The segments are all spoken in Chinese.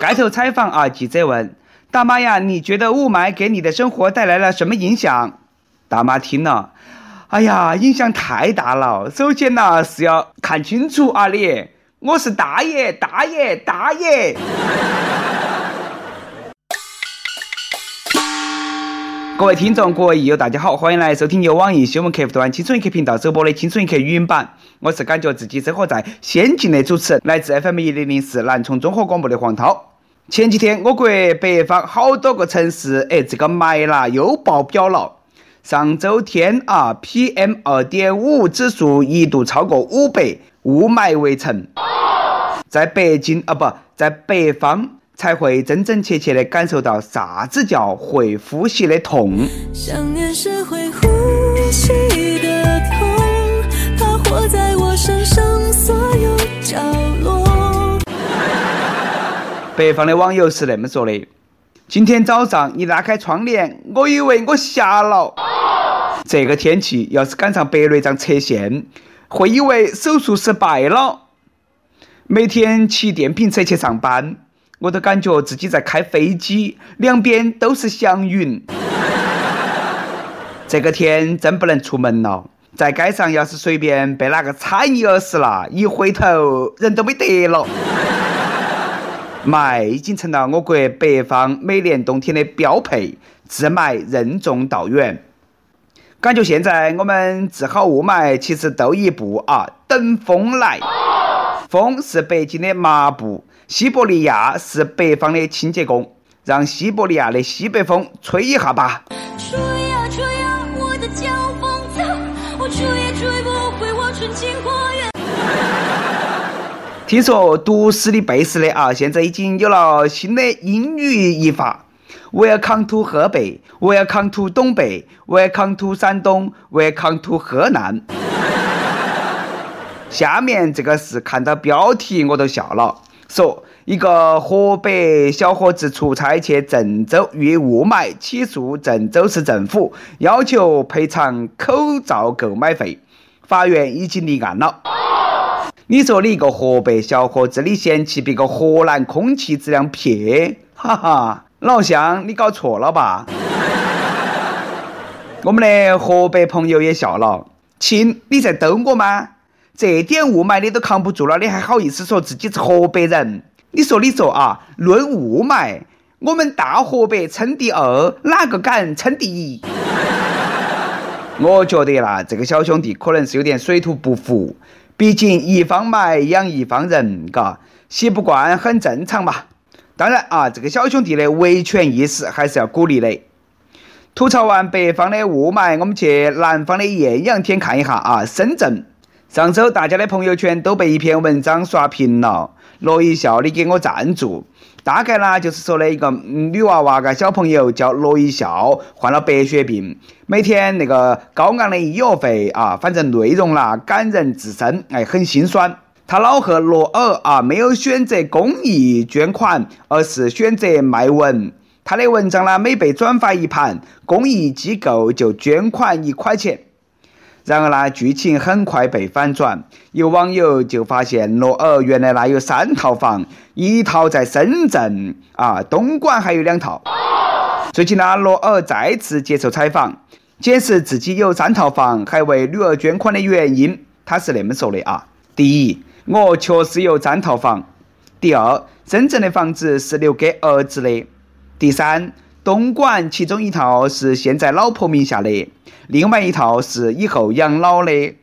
街头采访啊，记者问大妈呀，你觉得雾霾给你的生活带来了什么影响？大妈听了，哎呀，影响太大了。首先呢是要看清楚啊，你，我是大爷，大爷，大爷。各位听众，各位益友，大家好，欢迎来收听由网易新闻客户端“青春一刻”频道首播的《青春一刻》语音版。我是感觉自己生活在仙境的主持人，来自 FM 一零零四南充综合广播的黄涛。前几天，我国北方好多个城市，哎，这个霾啦又爆表了。上周天啊，PM 二点五指数一度超过五百，雾霾围城。在北京啊，不在北方。才会真真切切的感受到啥子叫会呼吸的痛。想念是会呼吸的痛，它活在我身上所有角落。北方的网友是那么说的：今天早上一拉开窗帘，我以为我瞎了。这个天气要是赶上白内障侧线，会以为手术失败了。每天骑电瓶车去上班。我都感觉自己在开飞机，两边都是祥云。这个天真不能出门了，在街上要是随便被哪个踩一耳屎了，一回头人都没得了。霾已经成了我国北方每年冬天的标配，治霾任重道远。感觉现在我们治好雾霾，其实都一步啊，等风来。风是北京的抹布。西伯利亚是北方的清洁工，让西伯利亚的西北风吹一下吧。吹呀吹呀，我的脚风筝，我吹也吹不回我纯净花园。听说读诗的背诗的啊，现在已经有了新的英语译法。Welcome to 河北，Welcome to 东北，Welcome to 山东，Welcome to 河南。下面这个是看到标题我都笑了。说一个河北小伙子出差去郑州遇雾霾，起诉郑州市政府，要求赔偿口罩购买费。法院已经立案了。你说你一个河北小伙子，你嫌弃别个河南空气质量撇？哈哈，老乡，你搞错了吧？我们的河北朋友也笑了，亲，你在逗我吗？这点雾霾你都扛不住了，你还好意思说自己是河北人？你说你说啊，论雾霾，我们大河北称第二，哪个敢称第一？我觉得啦，这个小兄弟可能是有点水土不服，毕竟一方霾养一方人，嘎，习不惯很正常嘛。当然啊，这个小兄弟的维权意识还是要鼓励的。吐槽完北方的雾霾，我们去南方的艳阳天看一下啊，深圳。上周大家的朋友圈都被一篇文章刷屏了。罗一笑，你给我赞助。大概呢就是说的一个女娃娃个小朋友叫罗一笑，患了白血病，每天那个高昂的医药费啊，反正内容啦感人至深，哎，很心酸。他老贺罗尔啊，没有选择公益捐款，而是选择卖文。他的文章呢，每被转发一盘，公益机构就捐款一块钱。然而呢，剧情很快被反转。有网友就发现，罗尔原来那有三套房，一套在深圳啊，东莞还有两套。最近呢，罗尔再次接受采访，解释自己有三套房，还为女儿捐款的原因。他是那么说的啊：第一，我确实有三套房；第二，深圳的房子是留给儿子的；第三。东莞其中一套是现在老婆名下的，另外一套是以后养老的。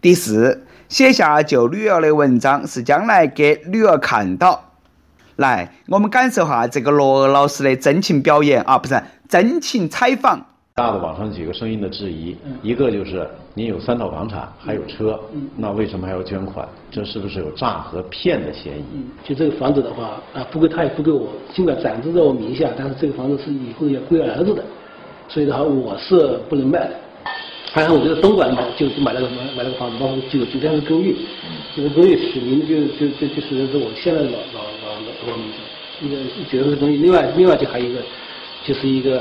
第四，写下救女儿的文章是将来给女儿看到。来，我们感受下这个罗老师的真情表演啊，不是真情采访。大的网上几个声音的质疑，一个就是您有三套房产，还有车，那为什么还要捐款？这是不是有诈和骗的嫌疑？就这个房子的话，啊，不归他也不归我，尽管暂住在我名下，但是这个房子是以后要归儿子的，所以的话我是不能卖的。还有我觉得东莞买就买了个买买了个房子，包括九九天的公寓，这个公寓取名就就就就是是我现在老老老老老名字，一个九天的公寓，另外另外就还有一个就是一个。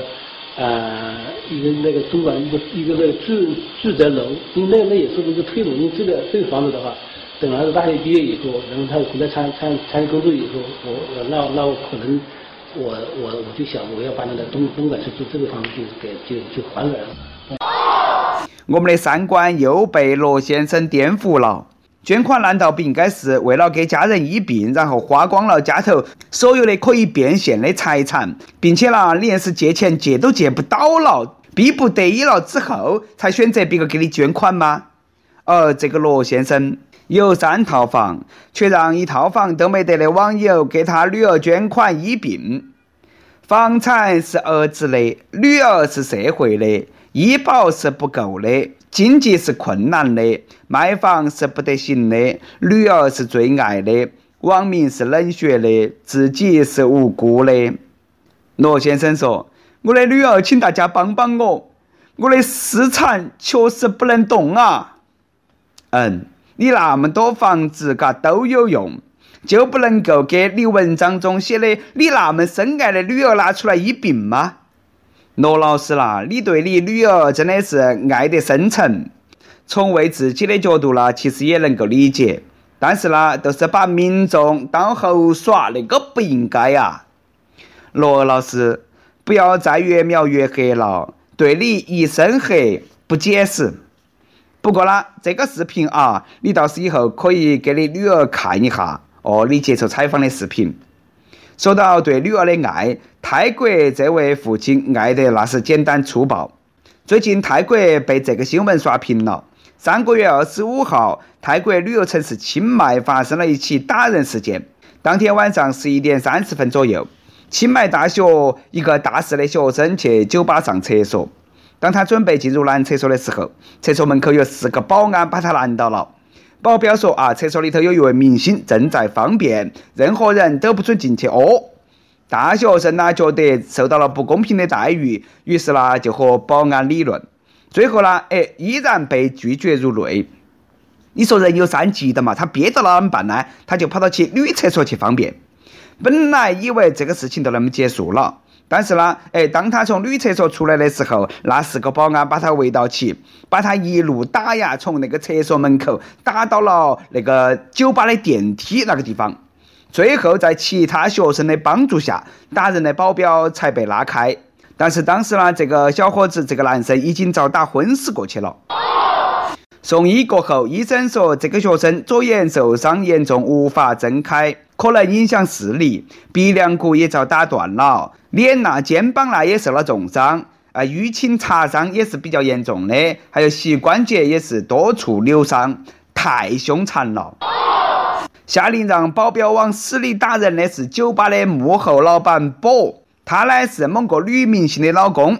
呃，一个那个东莞一个一个那个住住宅楼，因为那那也是一个推动，因为这个这个房子的话，等儿子大学毕业以后，然后他回来参参参与工作以后，我我那那我可能我我我就想我要把那个东东莞区这这个房子就给就就还给儿子。我们的三观又被罗先生颠覆了。捐款难道不应该是为了给家人医病，然后花光了家头所有的可以变现的财产，并且呢，连是借钱借都借不到了，逼不得已了之后，才选择别个给你捐款吗？而这个罗先生。有三套房，却让一套房都没得的网友给他女儿捐款医病。房产是儿子的，女儿是社会的，医保是不够的，经济是困难的，卖房是不得行的，女儿是最爱的，网民是冷血的，自己是无辜的。罗先生说：“我的女儿，请大家帮帮我，我的私产确实不能动啊。”嗯。你那么多房子，嘎都有用，就不能够给你文章中写的你那么深爱的女儿拿出来医病吗？罗老师啦，你对你女儿真的是爱得深沉。从为自己的角度啦，其实也能够理解，但是啦，都是把民众当猴耍，那个不应该呀。罗老师，不要再越描越黑了，对你一身黑不解释。不过啦，这个视频啊，你倒是以后可以给你女儿看一下哦。你接受采访的视频，说到对女儿的爱，泰国这位父亲爱的那是简单粗暴。最近泰国被这个新闻刷屏了。上个月二十五号，泰国旅游城市清迈发生了一起打人事件。当天晚上十一点三十分左右，清迈大学一个大四的学生去酒吧上厕所。当他准备进入男厕所的时候，厕所门口有四个保安把他拦到了。保镖说：“啊，厕所里头有一位明星正在方便，任何人都不准进去哦。”大学生呢觉得受到了不公平的待遇，于是呢就和保安理论，最后呢，哎，依然被拒绝入内。你说人有三急的嘛，他憋到了怎么办呢？他就跑到去女厕所去方便。本来以为这个事情就那么结束了。但是呢，哎，当他从女厕所出来的时候，那四个保安把他围到起，把他一路打呀，从那个厕所门口打到了那个酒吧的电梯那个地方。最后在其他学生的帮助下，打人的保镖才被拉开。但是当时呢，这个小伙子，这个男生已经遭打昏死过去了。送医过后，医生说这个学生左眼受伤严重，无法睁开，可能影响视力，鼻梁骨也遭打断了。脸呐、肩膀呐也受了重伤，啊，淤青擦伤也是比较严重的，还有膝关节也是多处扭伤，太凶残了。下令让保镖往死里打人的是酒吧的幕后老板波，他呢是某个女明星的老公。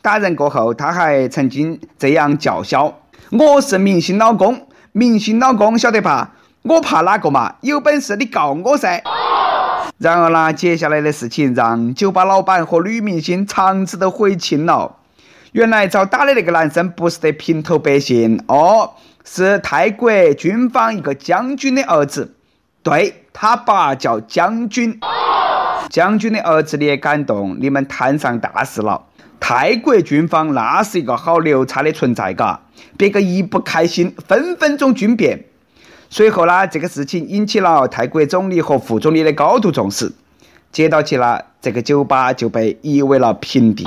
打人过后，他还曾经这样叫嚣：“我是明星老公，明星老公晓得吧？我怕哪个嘛？有本事你告我噻！”然而呢，接下来的事情让酒吧老板和女明星肠子都悔青了。原来遭打的那个男生不是得平头百姓哦，是泰国军方一个将军的儿子。对他爸叫将军。将军的儿子你也敢动？你们摊上大事了。泰国军方那是一个好牛叉的存在，嘎，别个一不开心，分分钟军变。随后呢，这个事情引起了泰国总理和副总理的高度重视。接到起了，这个酒吧就被夷为了平地。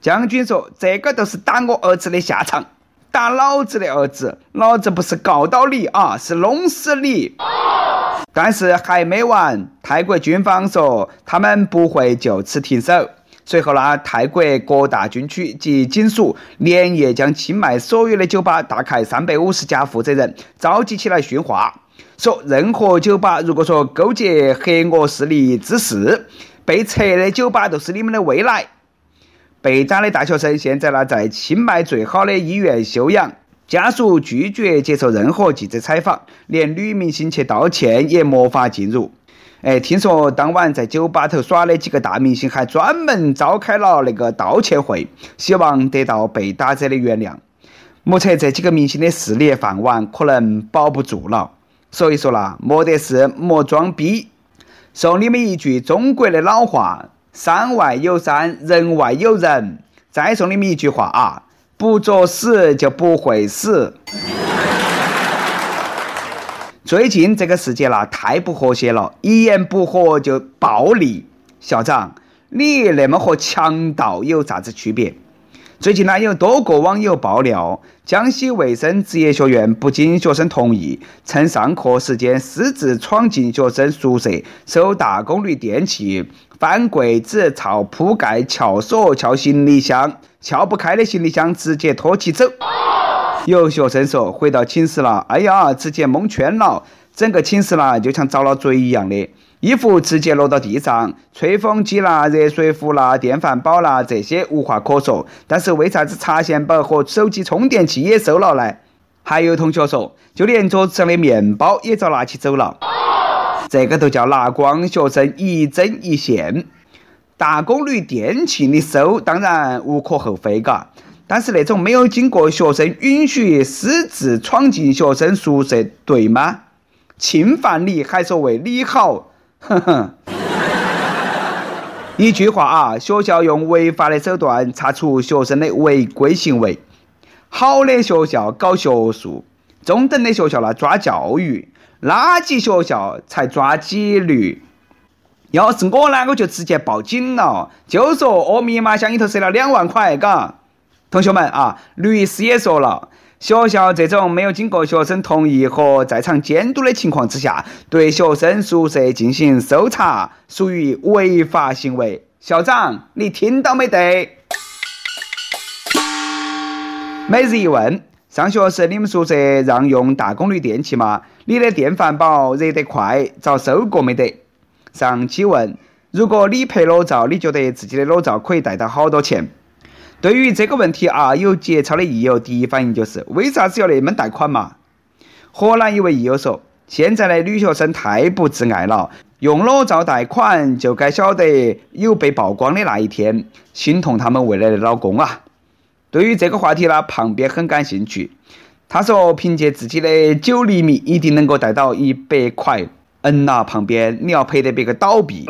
将军说：“这个都是打我儿子的下场，打老子的儿子，老子不是告到你啊，是弄死你。”但是还没完，泰国军方说他们不会就此停手。随后呢，泰国各大军区及警署连夜将清迈所有的酒吧大概三百五十家负责人召集起来训话，说任何酒吧如果说勾结黑恶势力之事，被拆的酒吧都是你们的未来。被打的大学生现在呢在清迈最好的医院休养，家属拒绝接受任何记者采访，连女明星去道歉也没法进入。哎，听说当晚在酒吧头耍的几个大明星还专门召开了那个道歉会，希望得到被打者的原谅。目测这几个明星的事业饭碗可能保不住了，所以说啦，没得事莫装逼。送你们一句中国的老话：山外有山，人外有人。再送你们一句话啊：不作死就不会死。最近这个世界啦，太不和谐了，一言不合就暴力。校长，你那么和强盗有啥子区别？最近呢，有多个网友爆料，江西卫生职业学院不经学生同意，趁上课时间私自闯进学生宿舍，收大功率电器，翻柜子、撬铺盖、撬锁、撬行李箱，撬不开的行李箱直接拖起走。有学生说，回到寝室了，哎呀，直接蒙圈了，整个寝室啦就像遭了贼一样的。衣服直接落到地上，吹风机啦、热水壶啦、电饭煲啦，这些无话可说。但是为啥子插线板和手机充电器也收了呢？还有同学说，就连桌子上的面包也遭拿起走了。这个都叫拿光学生一针一线。大功率电器你收，当然无可厚非，嘎。但是那种没有经过学生允许私自闯进学生宿舍，对吗？侵犯你还说为你好？哼哼，一句话啊，学校用违法的手段查处学生的违规行为。好的学校搞学术，中等的学校呢抓教育，垃圾学校才抓纪律。要是我呢，我就直接报警了，就说我密码箱里头塞了两万块，嘎。同学们啊，律师也说了。学校这种没有经过学生同意和在场监督的情况之下，对学生宿舍进行搜查，属于违法行为。校长，你听到没得？每日一问：上学时你们宿舍让用大功率电器吗？你的电饭煲热得快，遭收过没得？上期问：如果你拍裸照，你觉得自己的裸照可以带到好多钱？对于这个问题啊，有节操的益友第一反应就是：为啥子要那么贷款嘛？河南一位益友说：现在的女学生太不自爱了，用裸照贷款就该晓得有被曝光的那一天，心痛他们未来的老公啊！对于这个话题呢，旁边很感兴趣。他说：凭借自己的九厘米，一定能够贷到一百块。嗯呐，旁边你要赔得别个倒闭。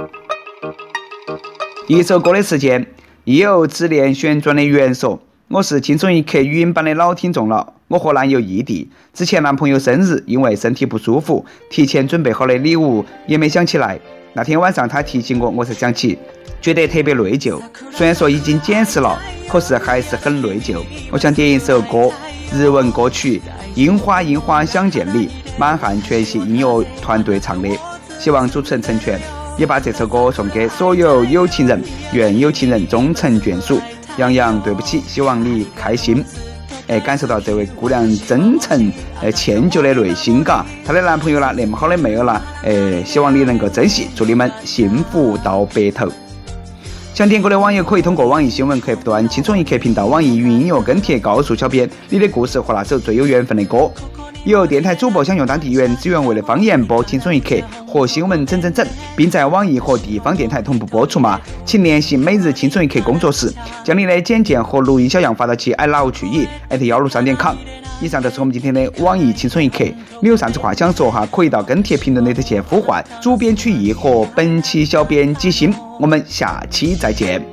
一首歌的时间。亦有自恋旋转的元素。我是轻松一刻语音版的老听众了。我和男友异地，之前男朋友生日，因为身体不舒服，提前准备好的礼物也没想起来。那天晚上他提醒我，我才想起，觉得特别内疚。虽然说已经解释了，可是还是很内疚。我想点一首歌，日文歌曲《樱花樱花想见你》，满汉全席音乐团队唱的，希望主持人成全。也把这首歌送给所有有情人，愿有情人终成眷属。杨洋，对不起，希望你开心。哎，感受到这位姑娘真诚、呃歉疚的内心，嘎。她的男朋友呢，那么好的妹儿呢，哎，希望你能够珍惜，祝你们幸福到白头。想点歌的网友可以通过网易新闻客户端“轻松一刻”频道、网易云音乐跟帖告诉小编你的故事和那首最有缘分的歌。有电台主播想用当地原汁原味的方言播《轻松一刻》和新闻整整整，并在网易和地方电台同步播出吗？请联系每日轻松一刻工作室，将你的简介和录音小样发到其 i love 曲艺幺六三点 com。以上就是我们今天的网易轻松一刻。你有啥子话想说哈？可以到跟帖评论里头去呼唤主编曲艺和本期小编几星。我们下期再见。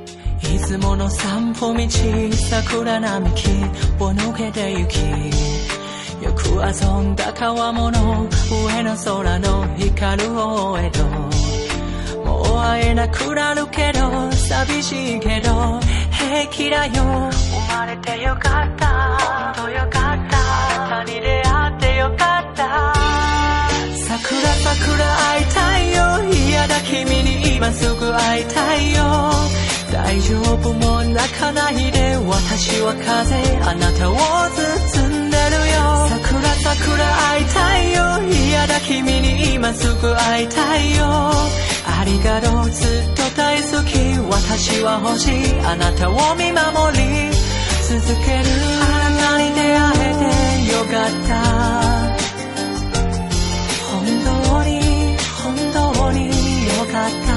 く遊んだ川物上の空の光る方へともう会えなくなるけど寂しいけど平気だよ。生まれてよかった。本当よかった。あなたに出会ってよかった。桜桜会いたいよ。嫌だ君に今すぐ会いたいよ。大丈夫も泣かないで私は風あなたを包んでるよ桜桜会いたいよ嫌だ君に今すぐ会いたいよありがとうずっと大好き私は欲しいあなたを見守り続けるあなたに出会えてよかった本当に本当によかった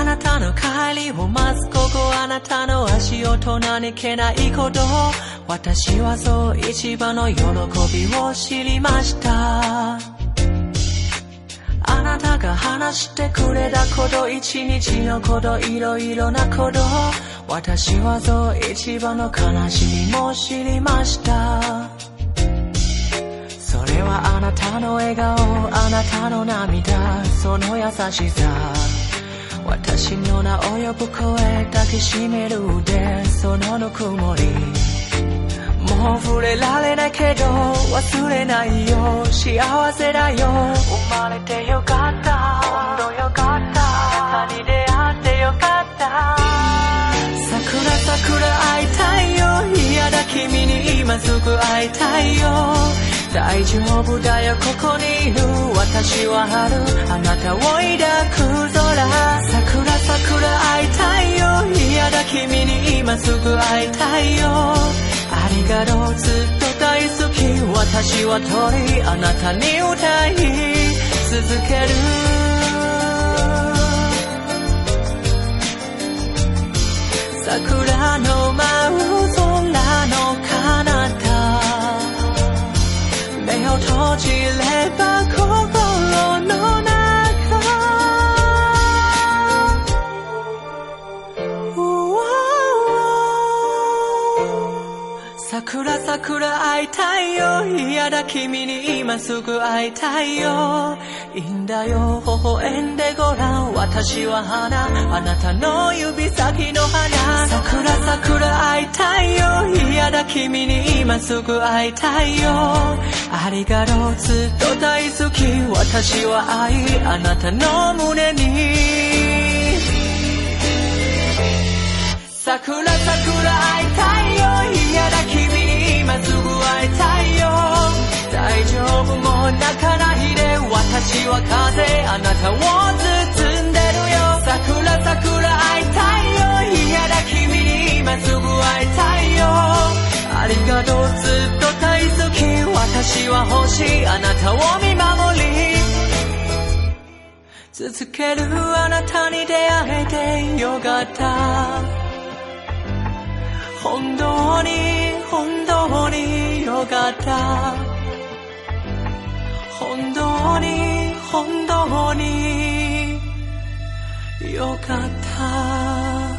あなたの帰りを待つここ。あなたの足音何気ないこと。私はそう一番の喜びを知りました。あなたが話してくれたこと一日のこといろいろなこと。私はそう一番の悲しみも知りました。それはあなたの笑顔あなたの涙。その優しさ。私の名を呼ぶ声抱きしめる腕そのぬくもり。もう触れられないけど忘れないよ。幸せだよ。生まれてよかった。本当よかった。あなたに出会ってよかった。桜桜会いたいよ。嫌だ君に今すぐ会いたいよ。大丈夫だよここにいる私は春。あなたを抱く空。桜桜会いたいよ。嫌だ君に今すぐ会いたいよ。ありがとうずっと大好き。私は鳥あなたに歌い続ける。桜の舞う空の彼方。目を閉じれ桜会いたいよ。嫌だ君に今すぐ会いたいよ。いいんだよ。微笑んでごらん。私は花。あなたの指先の花。桜桜会いたいよ。嫌だ君に今すぐ会いたいよ。ありがとう。ずっと大好き。私は愛。あなたの胸に。桜桜会大丈夫も泣かないで私は風あなたを包んでるよ。桜桜会いたいよ嫌だ君に今すぐ会いたいよ。ありがとうずっと大好き私は欲しいあなたを見守り。続けるあなたに出会えてよかった。本当に本当によかった。本当に本当によかった。